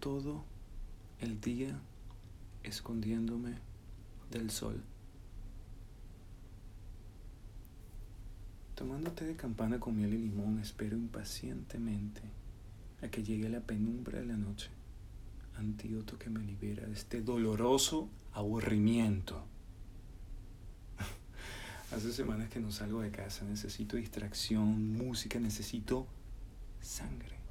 Todo el día escondiéndome del sol. Tomando té de campana con miel y limón, espero impacientemente a que llegue la penumbra de la noche, antídoto que me libera de este doloroso aburrimiento. Hace semanas que no salgo de casa, necesito distracción, música, necesito sangre.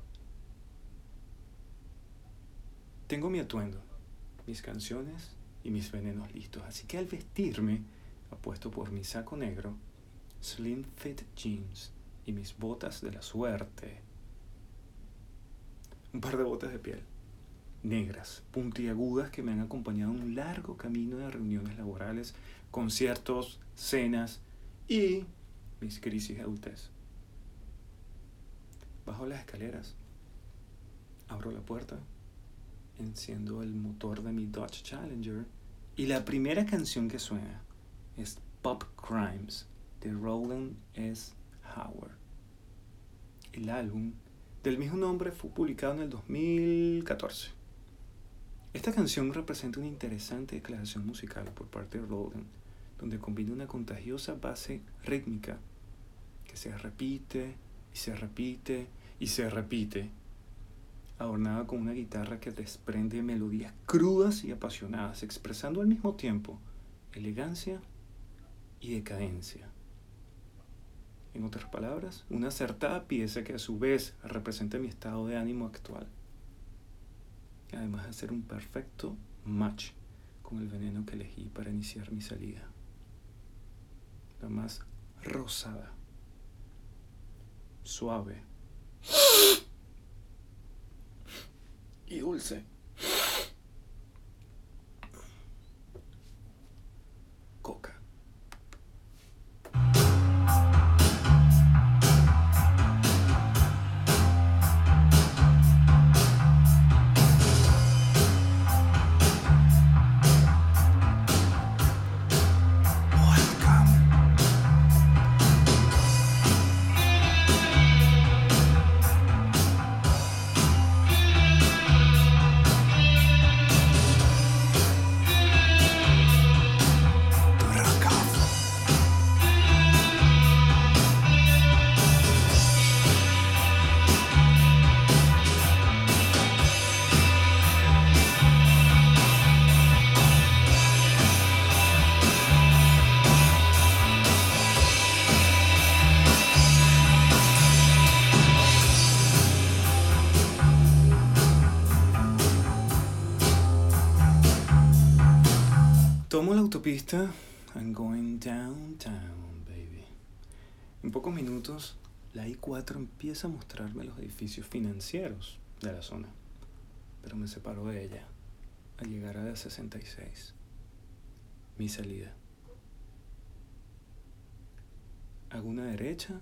Tengo mi atuendo, mis canciones y mis venenos listos, así que al vestirme, apuesto por mi saco negro, slim fit jeans y mis botas de la suerte, un par de botas de piel, negras, puntiagudas que me han acompañado en un largo camino de reuniones laborales, conciertos, cenas y mis crisis de adultez. Bajo las escaleras, abro la puerta enciendo el motor de mi Dodge Challenger y la primera canción que suena es Pop Crimes de Roland S. Howard. El álbum del mismo nombre fue publicado en el 2014. Esta canción representa una interesante declaración musical por parte de Roland, donde combina una contagiosa base rítmica que se repite y se repite y se repite adornada con una guitarra que desprende melodías crudas y apasionadas, expresando al mismo tiempo elegancia y decadencia. En otras palabras, una acertada pieza que a su vez representa mi estado de ánimo actual. Además de ser un perfecto match con el veneno que elegí para iniciar mi salida. La más rosada, suave y dulce. Tomo la autopista. I'm going downtown, baby. En pocos minutos, la I-4 empieza a mostrarme los edificios financieros de la zona. Pero me separo de ella al llegar a la 66. Mi salida. Hago una derecha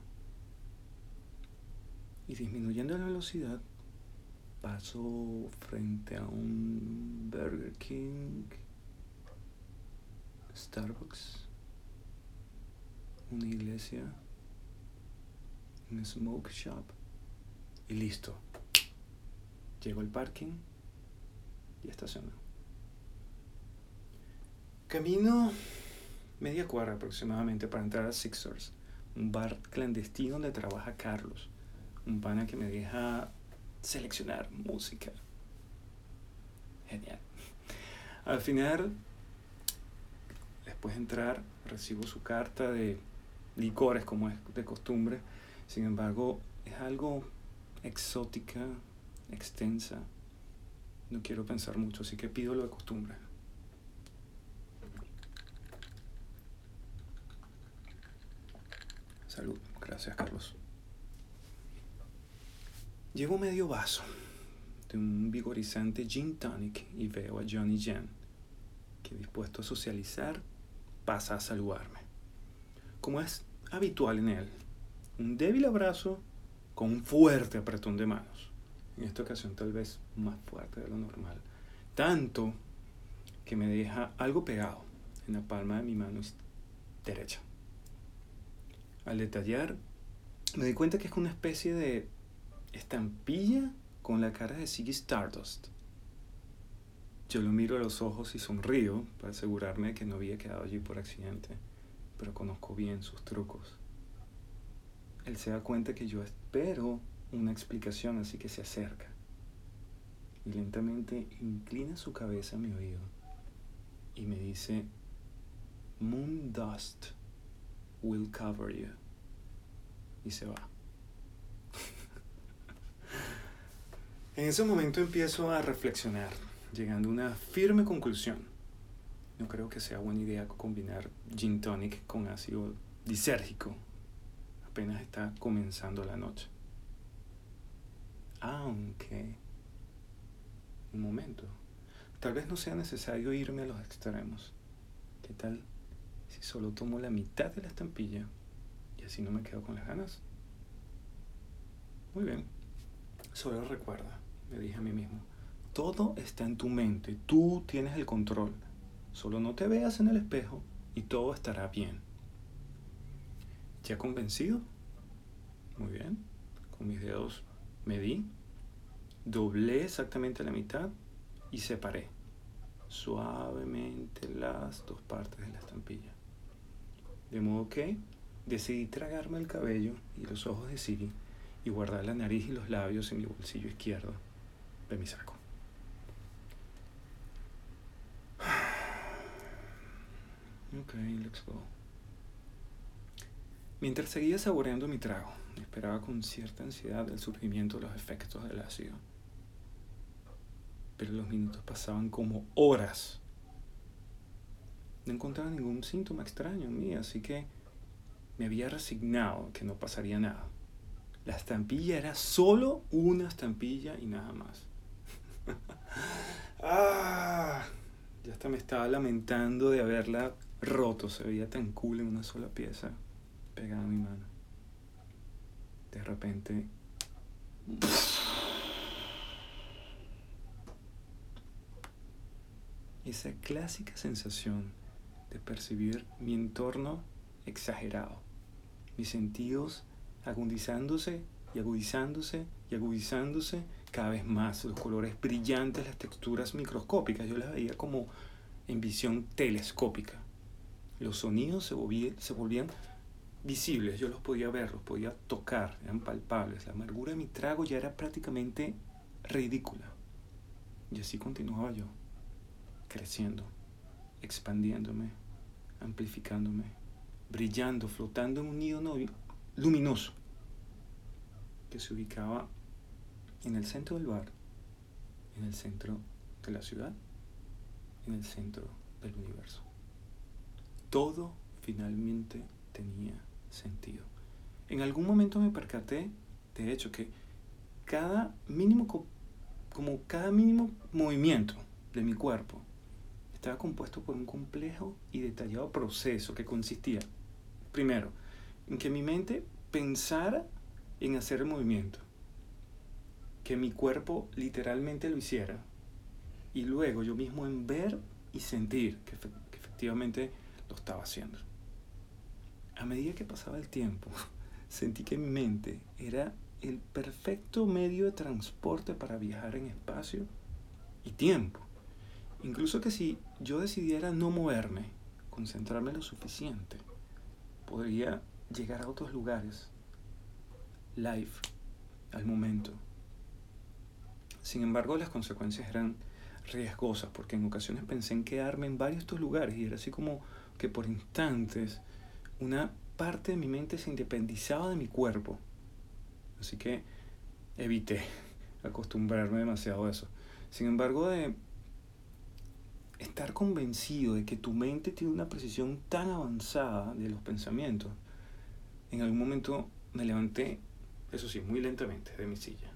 y disminuyendo la velocidad paso frente a un Burger King Starbucks, una iglesia, un smoke shop y listo. Llego al parking y estaciono. Camino media cuadra aproximadamente para entrar a Sixers, un bar clandestino donde trabaja Carlos, un pana que me deja seleccionar música. Genial. Al final Después de entrar, recibo su carta de licores como es de costumbre. Sin embargo, es algo exótica, extensa. No quiero pensar mucho, así que pido lo de costumbre. Salud, gracias Carlos. Llevo medio vaso de un vigorizante gin tonic y veo a Johnny Jen, que dispuesto a socializar pasa a saludarme. Como es habitual en él, un débil abrazo con un fuerte apretón de manos. En esta ocasión tal vez más fuerte de lo normal. Tanto que me deja algo pegado en la palma de mi mano derecha. Al detallar, me di cuenta que es una especie de estampilla con la cara de Ziggy Stardust Yo lo miro a los ojos y sonrío para asegurarme que no había quedado allí por accidente, pero conozco bien sus trucos. Él se da cuenta que yo espero una explicación, así que se acerca y lentamente inclina su cabeza a mi oído y me dice, Moon dust will cover you. Y se va. en ese momento empiezo a reflexionar, llegando a una firme conclusión. No creo que sea buena idea combinar gin tonic con ácido disérgico. Apenas está comenzando la noche. Aunque, un momento, tal vez no sea necesario irme a los extremos. ¿Qué tal si solo tomo la mitad de la estampilla y así no me quedo con las ganas? Muy bien, solo recuerda, me dije a mí mismo, todo está en tu mente, tú tienes el control. Solo no te veas en el espejo y todo estará bien. ¿Ya convencido? Muy bien. Con mis dedos medí, doblé exactamente la mitad y separé suavemente las dos partes de la estampilla. De modo que decidí tragarme el cabello y los ojos de Siri y guardar la nariz y los labios en mi bolsillo izquierdo de mi saco. Ok, let's go. Mientras seguía saboreando mi trago, esperaba con cierta ansiedad el surgimiento de los efectos del ácido. Pero los minutos pasaban como horas. No encontraba ningún síntoma extraño en mí, así que me había resignado que no pasaría nada. La estampilla era solo una estampilla y nada más. ah, ya hasta me estaba lamentando de haberla roto, se veía tan cool en una sola pieza pegada a mi mano. De repente... Esa clásica sensación de percibir mi entorno exagerado, mis sentidos agudizándose y agudizándose y agudizándose cada vez más, los colores brillantes, las texturas microscópicas, yo las veía como en visión telescópica. Los sonidos se volvían, visibles, yo los podía ver, los podía tocar, eran palpables. La amargura de mi trago ya era prácticamente ridícula. Y así continuaba yo, creciendo, expandiéndome, amplificándome, brillando, flotando en un nido luminoso que se ubicaba en el centro del bar, en el centro de la ciudad, en el centro del universo. Todo finalmente tenía sentido. En algún momento me percaté, de hecho, que cada mínimo, como cada mínimo movimiento de mi cuerpo estaba compuesto por un complejo y detallado proceso que consistía, primero, en que mi mente pensara en hacer el movimiento, que mi cuerpo literalmente lo hiciera, y luego yo mismo en ver y sentir que, que efectivamente lo estaba haciendo a medida que pasaba el tiempo, sentí que mi mente era el perfecto medio de transporte para viajar en espacio y tiempo. Incluso que si yo decidiera no moverme, concentrarme lo suficiente, podría llegar a otros lugares, live, al momento. Sin embargo, las consecuencias eran riesgosas, porque en ocasiones pensé en quedarme en varios de estos lugares y era así como que por instantes una parte de mi mente se independizaba de mi cuerpo. Así que evité acostumbrarme demasiado a eso. Sin embargo, de estar convencido de que tu mente tiene una precisión tan avanzada de los pensamientos, en algún momento me levanté, eso sí, muy lentamente de mi silla.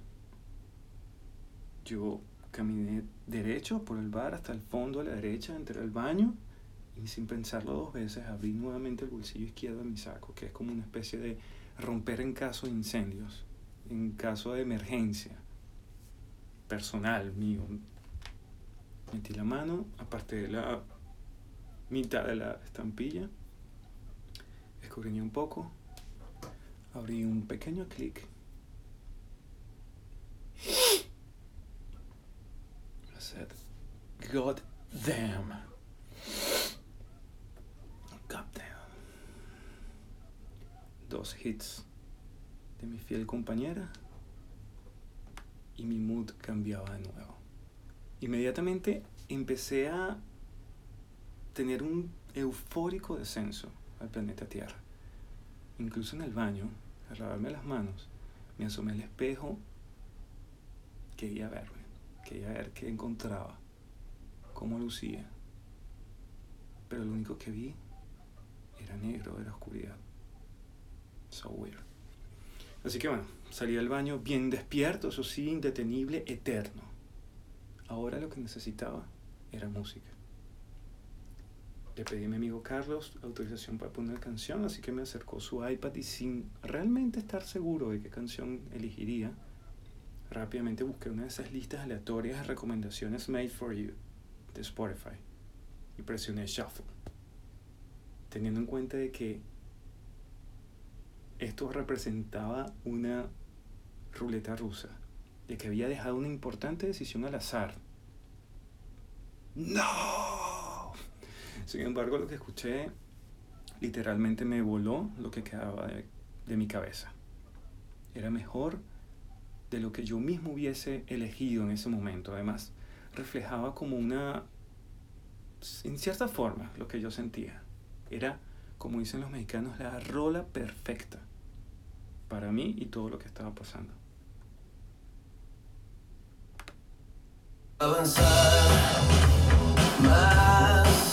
Yo caminé derecho por el bar hasta el fondo a la derecha, entré al baño y sin pensarlo dos veces abrí nuevamente el bolsillo izquierdo de mi saco, que es como una especie de romper en caso de incendios, en caso de emergencia personal mío. Metí la mano, aparte de la mitad de la estampilla, escurriñé un poco, abrí un pequeño clic. God damn. God damn. Dos hits de mi fiel compañera y mi mood cambiaba de nuevo. Inmediatamente empecé a tener un eufórico descenso al planeta Tierra. Incluso en el baño, al lavarme las manos, me asomé al espejo, quería verme, quería ver qué encontraba, cómo lucía. Pero lo único que vi era negro, era oscuridad. So weird. Así que bueno, salí del baño bien despierto, eso sí, indetenible, eterno. Ahora lo que necesitaba era música. Le pedí a mi amigo Carlos autorización para poner canción, así que me acercó su iPad y sin realmente estar seguro de qué canción elegiría, rápidamente busqué una de esas listas aleatorias de recomendaciones Made for You de Spotify y presioné Shuffle, teniendo en cuenta de que esto representaba una ruleta rusa, de que había dejado una importante decisión al azar. ¡No! Sin embargo, lo que escuché literalmente me voló lo que quedaba de, mi cabeza. Era mejor de lo que yo mismo hubiese elegido en ese momento. Además, reflejaba como una, en cierta forma, lo que yo sentía. Era, como dicen los mexicanos, la rola perfecta para mí y todo lo que estaba pasando. Avanzar más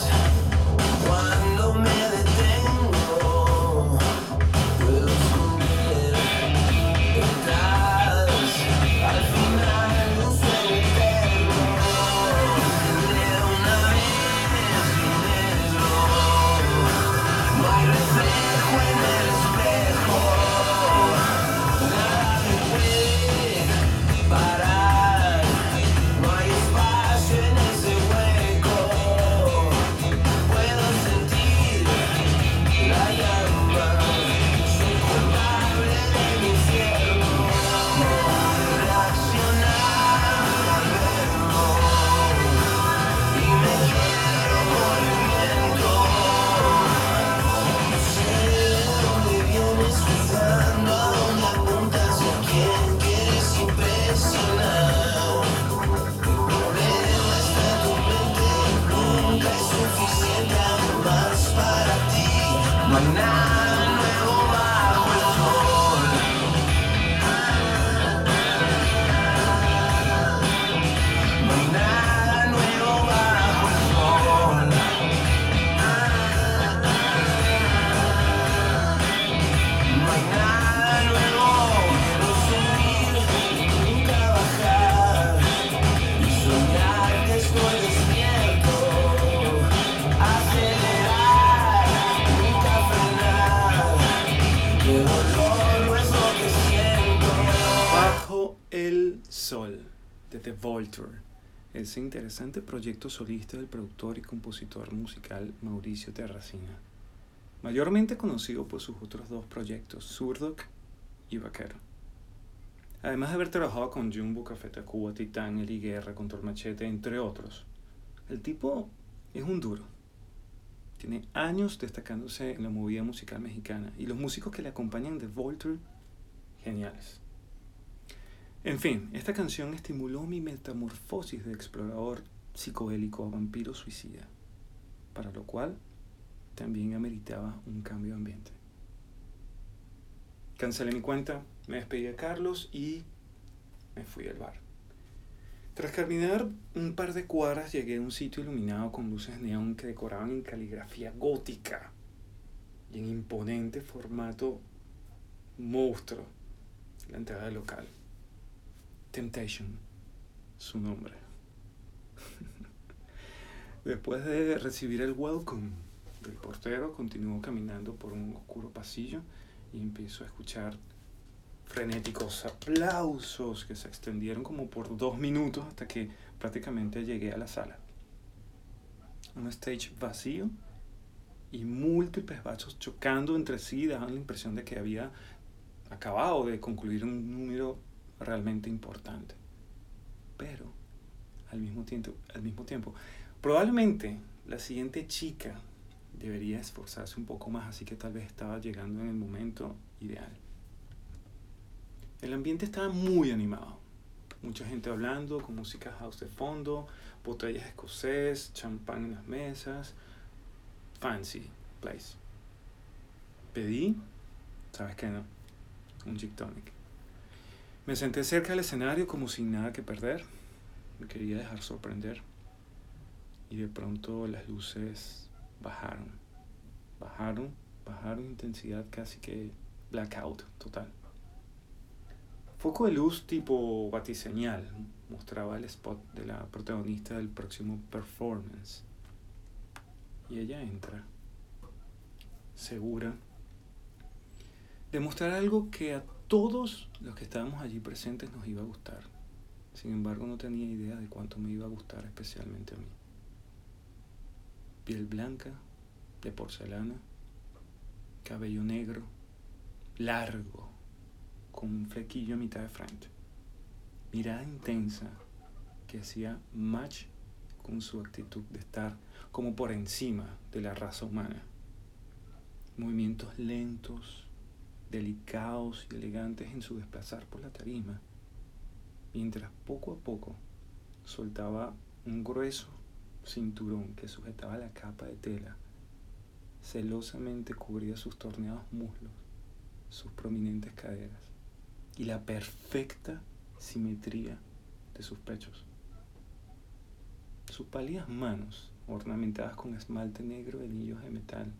ese interesante proyecto solista del productor y compositor musical Mauricio Terracina, mayormente conocido por sus otros dos proyectos, Surdoc y Vaquero. Además de haber trabajado con Jumbo, Café Tacuba, Titán, Eli Guerra, Machete, entre otros, el tipo es un duro. Tiene años destacándose en la movida musical mexicana y los músicos que le acompañan de Vulture, geniales. En fin, esta canción estimuló mi metamorfosis de explorador psicodélico a vampiro suicida, para lo cual también ameritaba un cambio de ambiente. Cancelé mi cuenta, me despedí de Carlos y me fui al bar. Tras caminar un par de cuadras llegué a un sitio iluminado con luces neón que decoraban en caligrafía gótica y en imponente formato monstruo la entrada del local. Temptation, su nombre. Después de recibir el welcome del portero, continuó caminando por un oscuro pasillo y empiezo a escuchar frenéticos aplausos que se extendieron como por dos minutos hasta que prácticamente llegué a la sala. Un stage vacío y múltiples vasos chocando entre sí daban la impresión de que había acabado de concluir un número realmente importante. Pero al mismo tiempo. Al mismo tiempo. Probablemente la siguiente chica debería esforzarse un poco más, así que tal vez estaba llegando en el momento ideal. El ambiente estaba muy animado. Mucha gente hablando, con música house de fondo, botellas escocés, champán en las mesas. Fancy place. Pedí, sabes que no, un gin tonic. Me senté cerca del escenario como sin nada que perder. Me quería dejar sorprender. Y de pronto las luces bajaron. Bajaron, bajaron intensidad casi que blackout total. Foco de luz tipo batiseñal mostraba el spot de la protagonista del próximo performance. Y ella entra, segura, de mostrar algo que a todos los que estábamos allí presentes nos iba a gustar. Sin embargo, no tenía idea de cuánto me iba a gustar especialmente a mí. Piel blanca, de porcelana, cabello negro, largo, con un flequillo a mitad de frente. Mirada intensa que hacía match con su actitud de estar como por encima de la raza humana. Movimientos lentos, delicados y elegantes en su desplazar por la tarima, mientras poco a poco soltaba un grueso cinturón que sujetaba la capa de tela, celosamente cubría sus torneados muslos, sus prominentes caderas y la perfecta simetría de sus pechos. Sus pálidas manos, ornamentadas con esmalte negro de anillos de metal,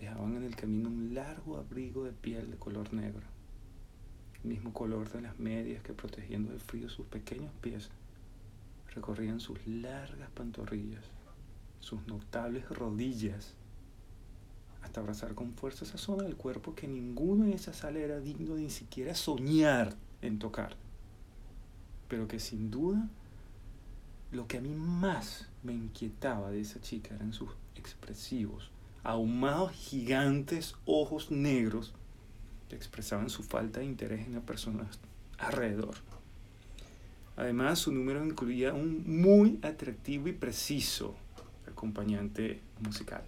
dejaban en el camino un largo abrigo de piel de color negro, el mismo color de las medias que protegiendo del frío sus pequeños pies recorrían sus largas pantorrillas, sus notables rodillas, hasta abrazar con fuerza esa zona del cuerpo que ninguno en esa sala era digno de ni siquiera soñar en tocar, pero que sin duda lo que a mí más me inquietaba de esa chica eran sus expresivos, ahumados gigantes ojos negros que expresaban su falta de interés en las personas alrededor. Además, su número incluía un muy atractivo y preciso acompañante musical.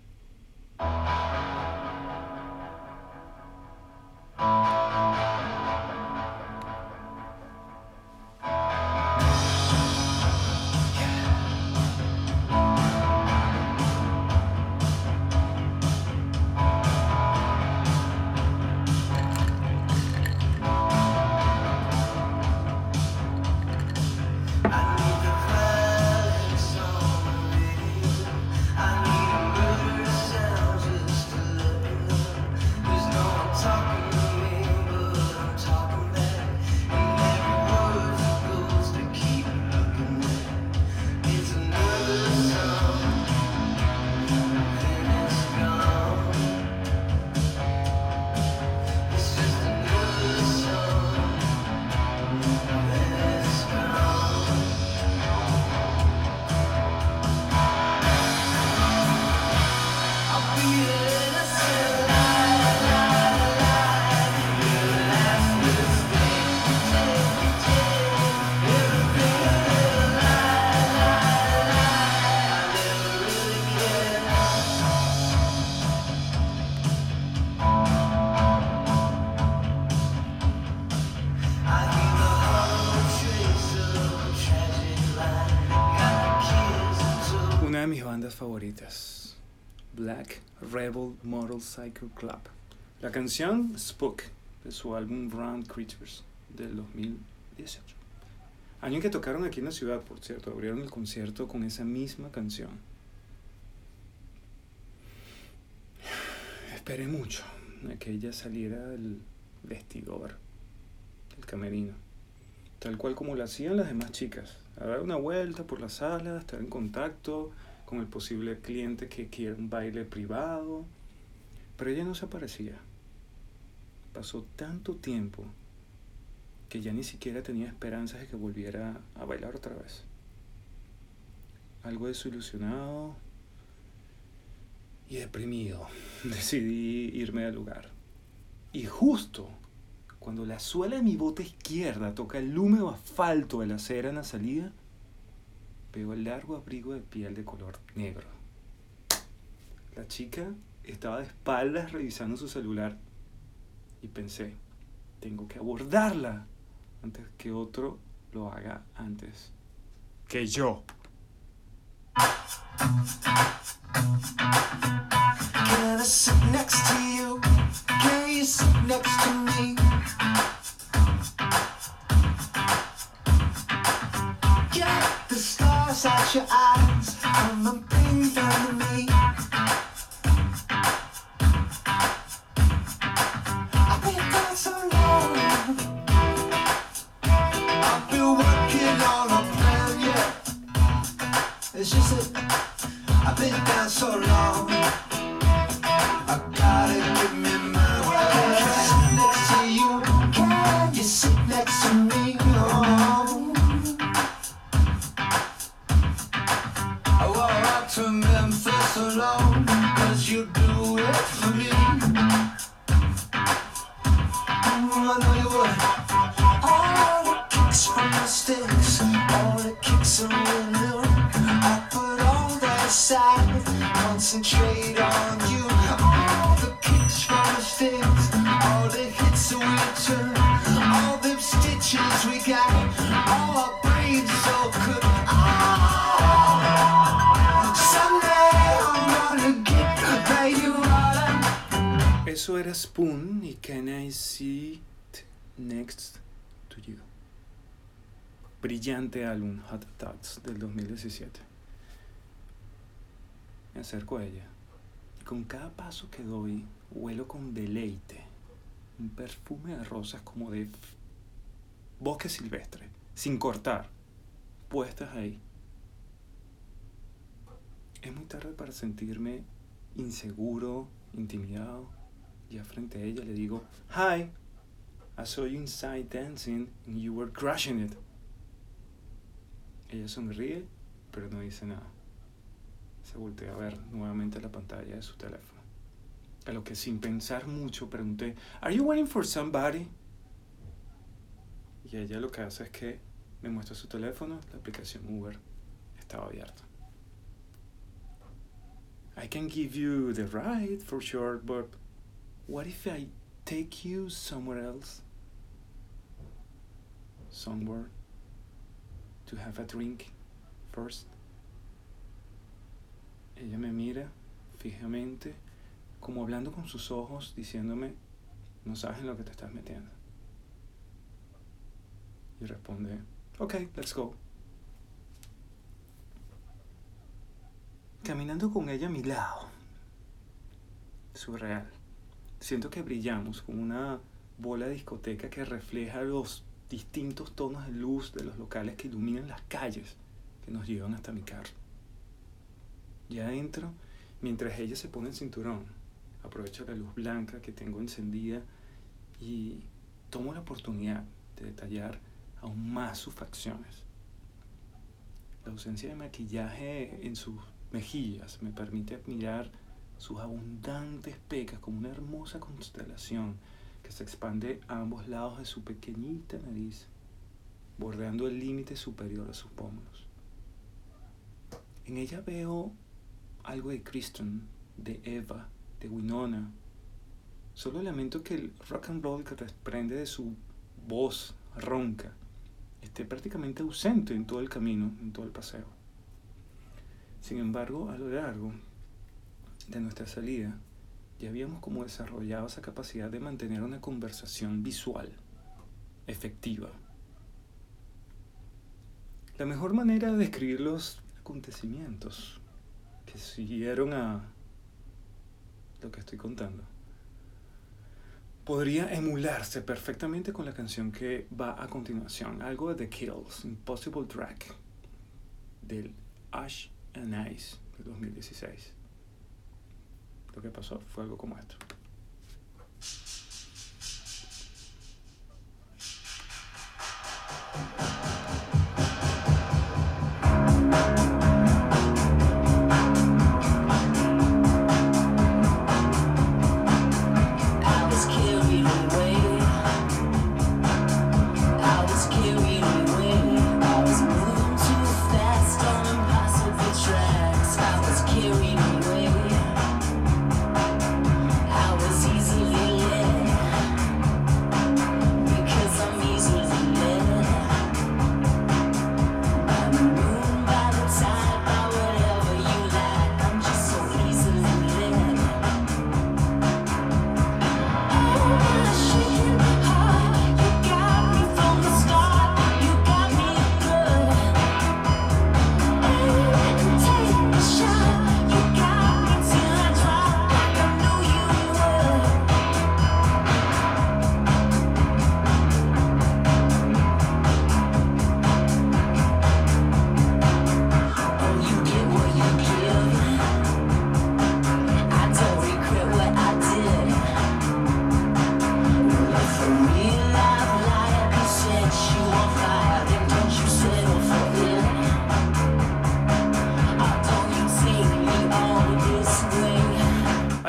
Favoritas, Black Rebel Motorcycle Club. La canción Spook, de su álbum Round Creatures, del 2018. Año en que tocaron aquí en la ciudad, por cierto, abrieron el concierto con esa misma canción. Esperé mucho a que ella saliera del vestidor, del camerino, tal cual como lo hacían las demás chicas, a dar una vuelta por la sala, estar en contacto con el posible cliente que quiere un baile privado, pero ella no se aparecía. Pasó tanto tiempo que ya ni siquiera tenía esperanzas de que volviera a bailar otra vez. Algo desilusionado y deprimido, decidí irme al lugar. Y justo cuando la suela de mi bota izquierda toca el húmedo asfalto de la acera en la salida, veo el largo abrigo de piel de color negro. La chica estaba de espaldas revisando su celular y pensé, tengo que abordarla antes que otro lo haga antes que yo. your eyes. I'm a Next to You. Brillante álbum Hot Thoughts del 2017. Me acerco a ella y con cada paso que doy huelo con deleite un perfume de rosas como de bosque silvestre, sin cortar, puestas ahí. Es muy tarde para sentirme inseguro, intimidado. Ya frente a ella le digo, Hi, I saw you inside dancing and you were crushing it. Ella sonríe, pero no dice nada. Se voltea a ver nuevamente la pantalla de su teléfono. A lo que sin pensar mucho pregunté, Are you waiting for somebody? Y ella lo que hace es que me muestra su teléfono, la aplicación Uber estaba abierta. I can give you the ride for sure, but what if I take you somewhere else? Somewhere to have a drink first. Ella me mira fijamente, como hablando con sus ojos, diciéndome, no sabes en lo que te estás metiendo. Y responde, ok, let's go. Caminando con ella a mi lado. Surreal. Siento que brillamos como una bola de discoteca que refleja los distintos tonos de luz de los locales que iluminan las calles que nos llevan hasta mi carro. Y adentro, mientras ella se pone el cinturón, aprovecho la luz blanca que tengo encendida y tomo la oportunidad de detallar aún más sus facciones. La ausencia de maquillaje en sus mejillas me permite admirar sus abundantes pecas como una hermosa constelación que se expande a ambos lados de su pequeñita nariz, bordeando el límite superior a sus pómulos. En ella veo algo de Kristen, de Eva, de Winona. Solo lamento que el rock and roll que desprende de su voz ronca esté prácticamente ausente en todo el camino, en todo el paseo. Sin embargo, a lo largo de nuestra salida, ya habíamos como desarrollado esa capacidad de mantener una conversación visual, efectiva. La mejor manera de describir los acontecimientos que siguieron a lo que estoy contando podría emularse perfectamente con la canción que va a continuación, algo de The Kills, Impossible Track, del Ash and Ice de 2016. Lo que pasó fue algo como esto.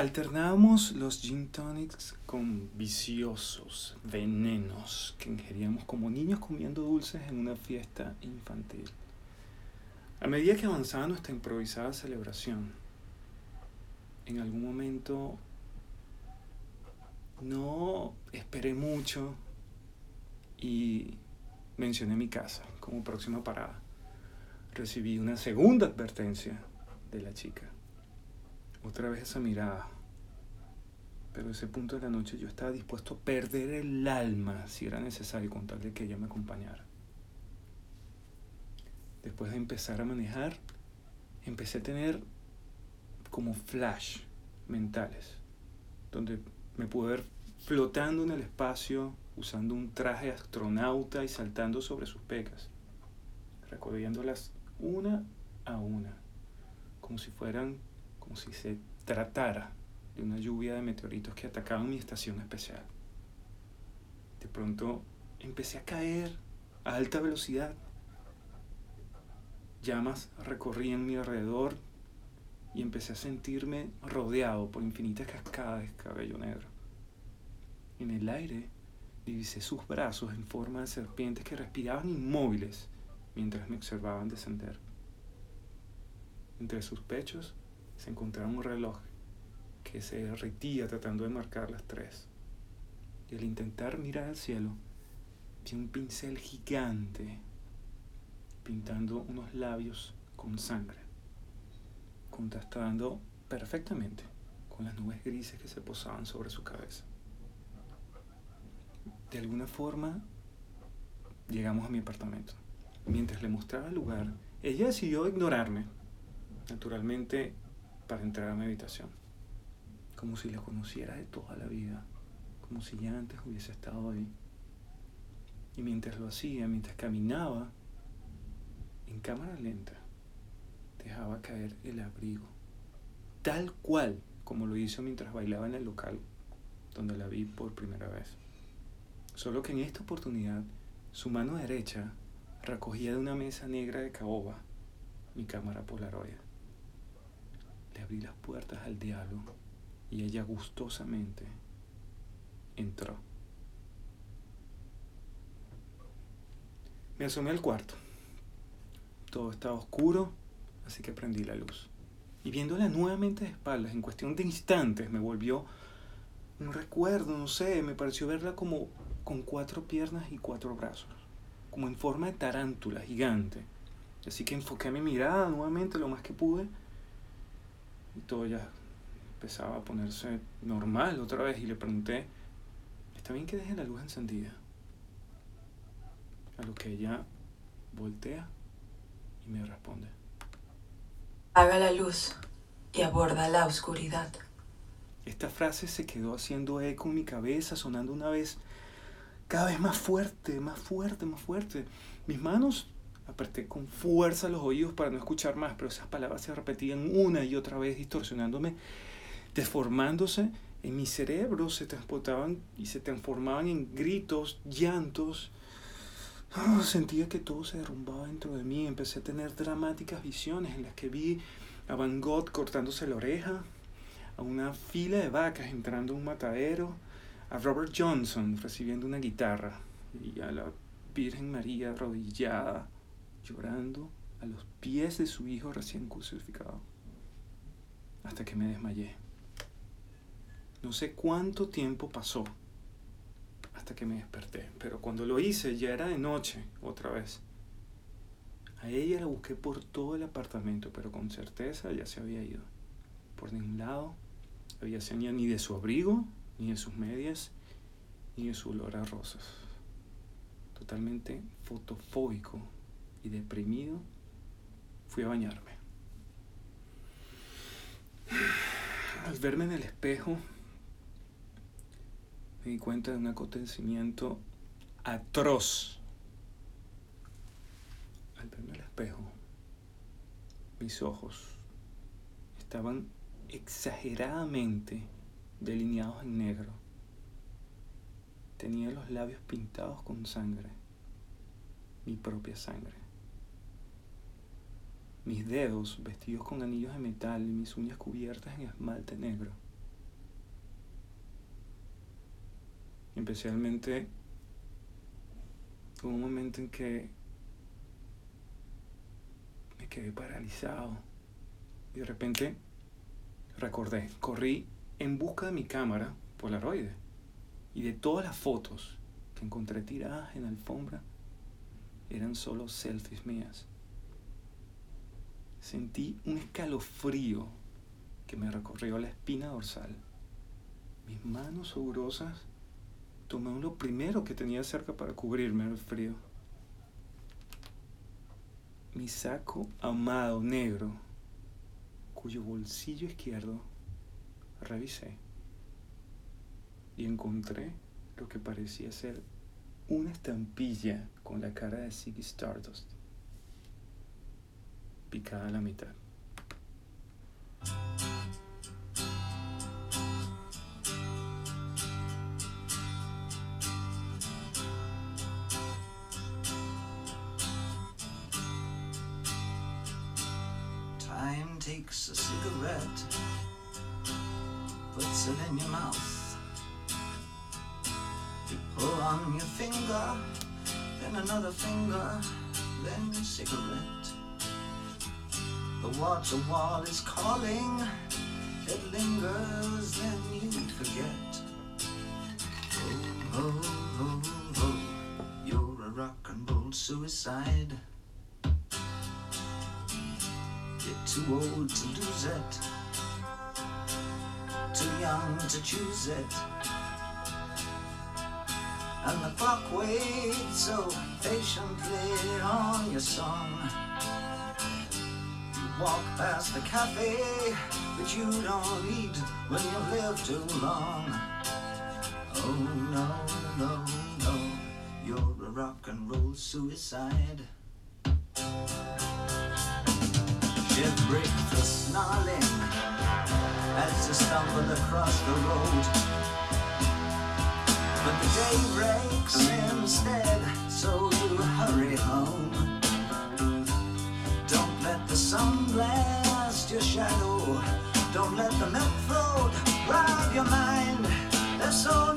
Alternábamos los gin tonics con viciosos venenos que ingeríamos como niños comiendo dulces en una fiesta infantil. A medida que avanzaba nuestra improvisada celebración, en algún momento no esperé mucho y mencioné mi casa como próxima parada. Recibí una segunda advertencia de la chica. Otra vez esa mirada. Pero ese punto de la noche yo estaba dispuesto a perder el alma si era necesario con tal de que ella me acompañara. Después de empezar a manejar, empecé a tener como flash mentales, donde me pude ver flotando en el espacio, usando un traje astronauta y saltando sobre sus pecas, recorriéndolas una a una, como si fueran, como si se tratara de una lluvia de meteoritos que atacaban mi estación especial. De pronto empecé a caer a alta velocidad. Llamas recorrían mi alrededor y empecé a sentirme rodeado por infinitas cascadas de cabello negro. En el aire divisé sus brazos en forma de serpientes que respiraban inmóviles mientras me observaban descender. Entre sus pechos se encontraba un reloj que se derretía tratando de marcar las tres. Y al intentar mirar al cielo, vi un pincel gigante pintando unos labios con sangre, contrastando perfectamente con las nubes grises que se posaban sobre su cabeza. De alguna forma, llegamos a mi apartamento. Mientras le mostraba el lugar, ella decidió ignorarme, naturalmente, para entrar a mi habitación. Como si la conociera de toda la vida, como si ya antes hubiese estado ahí. Y mientras lo hacía, mientras caminaba, en cámara lenta, dejaba caer el abrigo, tal cual como lo hizo mientras bailaba en el local donde la vi por primera vez. Solo que en esta oportunidad su mano derecha recogía de una mesa negra de caoba mi cámara polaroid. Le abrí las puertas al diablo y ella gustosamente entró. Me asomé al cuarto. Todo estaba oscuro, así que prendí la luz. Y viéndola nuevamente de espaldas, en cuestión de instantes, me volvió un recuerdo, no sé, me pareció verla como con cuatro piernas y cuatro brazos, como en forma de tarántula gigante. Así que enfoqué mi mirada nuevamente lo más que pude y todo ya empezaba a ponerse normal otra vez y le pregunté, ¿está bien que deje la luz encendida? A lo que ella voltea y me responde. Haga la luz y aborda la oscuridad. Esta frase se quedó haciendo eco en mi cabeza, sonando una vez cada vez más fuerte, más fuerte, más fuerte. Mis manos apreté con fuerza los oídos para no escuchar más, pero esas palabras se repetían una y otra vez, distorsionándome, deformándose en mi cerebro, se transportaban y se transformaban en gritos, llantos. Ah, sentía que todo se derrumbaba dentro de mí. Empecé a tener dramáticas visiones en las que vi a Van Gogh cortándose la oreja, a una fila de vacas entrando a un matadero, a Robert Johnson recibiendo una guitarra y a la Virgen María arrodillada, llorando a los pies de su hijo recién crucificado, hasta que me desmayé. No sé cuánto tiempo pasó hasta que me desperté, pero cuando lo hice ya era de noche otra vez. A ella la busqué por todo el apartamento, pero con certeza ya se había ido. Por ningún lado había señal ni de su abrigo, ni de sus medias, ni de su olor a rosas. Totalmente fotofóbico y deprimido, fui a bañarme. Al verme en el espejo, me di cuenta de un acontecimiento atroz. Al verme al espejo, mis ojos estaban exageradamente delineados en negro. Tenía los labios pintados con sangre, mi propia sangre mis dedos vestidos con anillos de metal y mis uñas cubiertas en esmalte negro. Especialmente hubo un momento en que me quedé paralizado y de repente recordé, corrí en busca de mi cámara Polaroid y de todas las fotos que encontré tiradas en la alfombra eran solo selfies mías. Sentí un escalofrío que me recorrió la espina dorsal. Mis manos sudorosas tomé lo primero que tenía cerca para cubrirme el frío. Mi saco amado negro, cuyo bolsillo izquierdo revisé y encontré lo que parecía ser una estampilla con la cara de Ziggy Stardust picada a la mitad. Water wall is calling, it lingers, then you forget. Oh, oh, oh, oh, oh, you're a rock and roll suicide. You're too old to lose it, too young to choose it. And the clock waits so patiently on your song. Walk past the cafe, but you don't eat when you live too long. Oh no, no, no, you're a rock and roll suicide. Ship break the snarling as you stumble across the road. But the day breaks instead, so you hurry home sunglass your shadow. Don't let the milk float rob your mind. There's so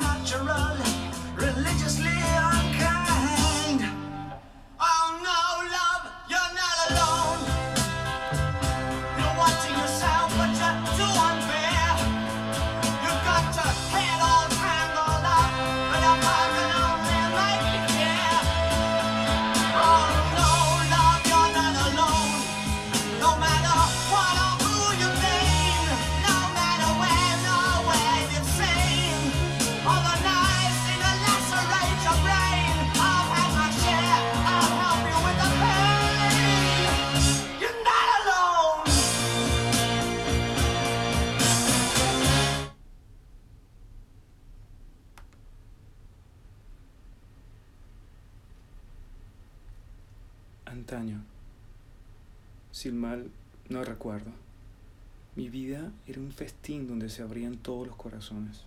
era un festín donde se abrían todos los corazones,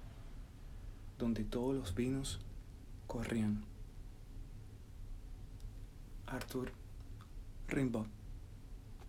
donde todos los vinos corrían. Arthur Rimbaud